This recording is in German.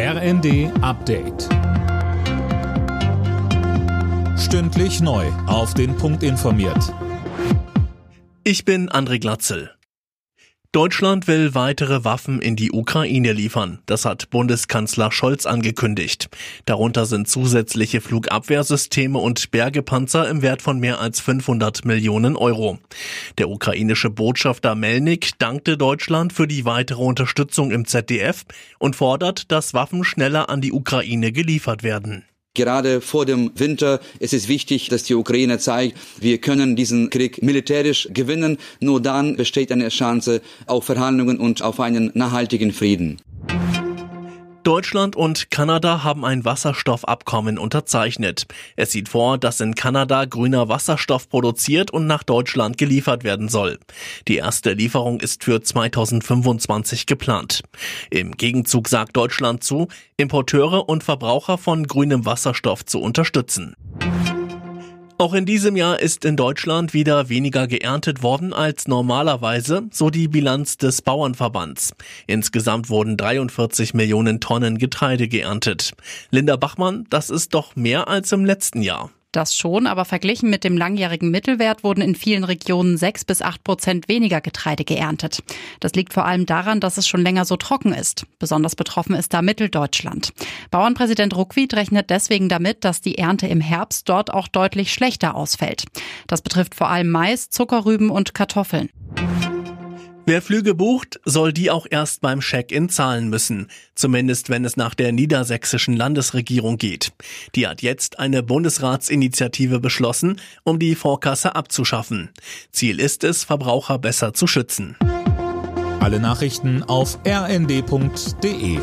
RND Update. Stündlich neu. Auf den Punkt informiert. Ich bin André Glatzel. Deutschland will weitere Waffen in die Ukraine liefern. Das hat Bundeskanzler Scholz angekündigt. Darunter sind zusätzliche Flugabwehrsysteme und Bergepanzer im Wert von mehr als 500 Millionen Euro. Der ukrainische Botschafter Melnik dankte Deutschland für die weitere Unterstützung im ZDF und fordert, dass Waffen schneller an die Ukraine geliefert werden. Gerade vor dem Winter ist es wichtig, dass die Ukraine zeigt, wir können diesen Krieg militärisch gewinnen. Nur dann besteht eine Chance auf Verhandlungen und auf einen nachhaltigen Frieden. Deutschland und Kanada haben ein Wasserstoffabkommen unterzeichnet. Es sieht vor, dass in Kanada grüner Wasserstoff produziert und nach Deutschland geliefert werden soll. Die erste Lieferung ist für 2025 geplant. Im Gegenzug sagt Deutschland zu, Importeure und Verbraucher von grünem Wasserstoff zu unterstützen. Auch in diesem Jahr ist in Deutschland wieder weniger geerntet worden als normalerweise, so die Bilanz des Bauernverbands. Insgesamt wurden 43 Millionen Tonnen Getreide geerntet. Linda Bachmann, das ist doch mehr als im letzten Jahr. Das schon, aber verglichen mit dem langjährigen Mittelwert wurden in vielen Regionen sechs bis acht Prozent weniger Getreide geerntet. Das liegt vor allem daran, dass es schon länger so trocken ist. Besonders betroffen ist da Mitteldeutschland. Bauernpräsident Ruckwied rechnet deswegen damit, dass die Ernte im Herbst dort auch deutlich schlechter ausfällt. Das betrifft vor allem Mais, Zuckerrüben und Kartoffeln. Wer Flüge bucht, soll die auch erst beim Check-in zahlen müssen. Zumindest wenn es nach der niedersächsischen Landesregierung geht. Die hat jetzt eine Bundesratsinitiative beschlossen, um die Vorkasse abzuschaffen. Ziel ist es, Verbraucher besser zu schützen. Alle Nachrichten auf rnd.de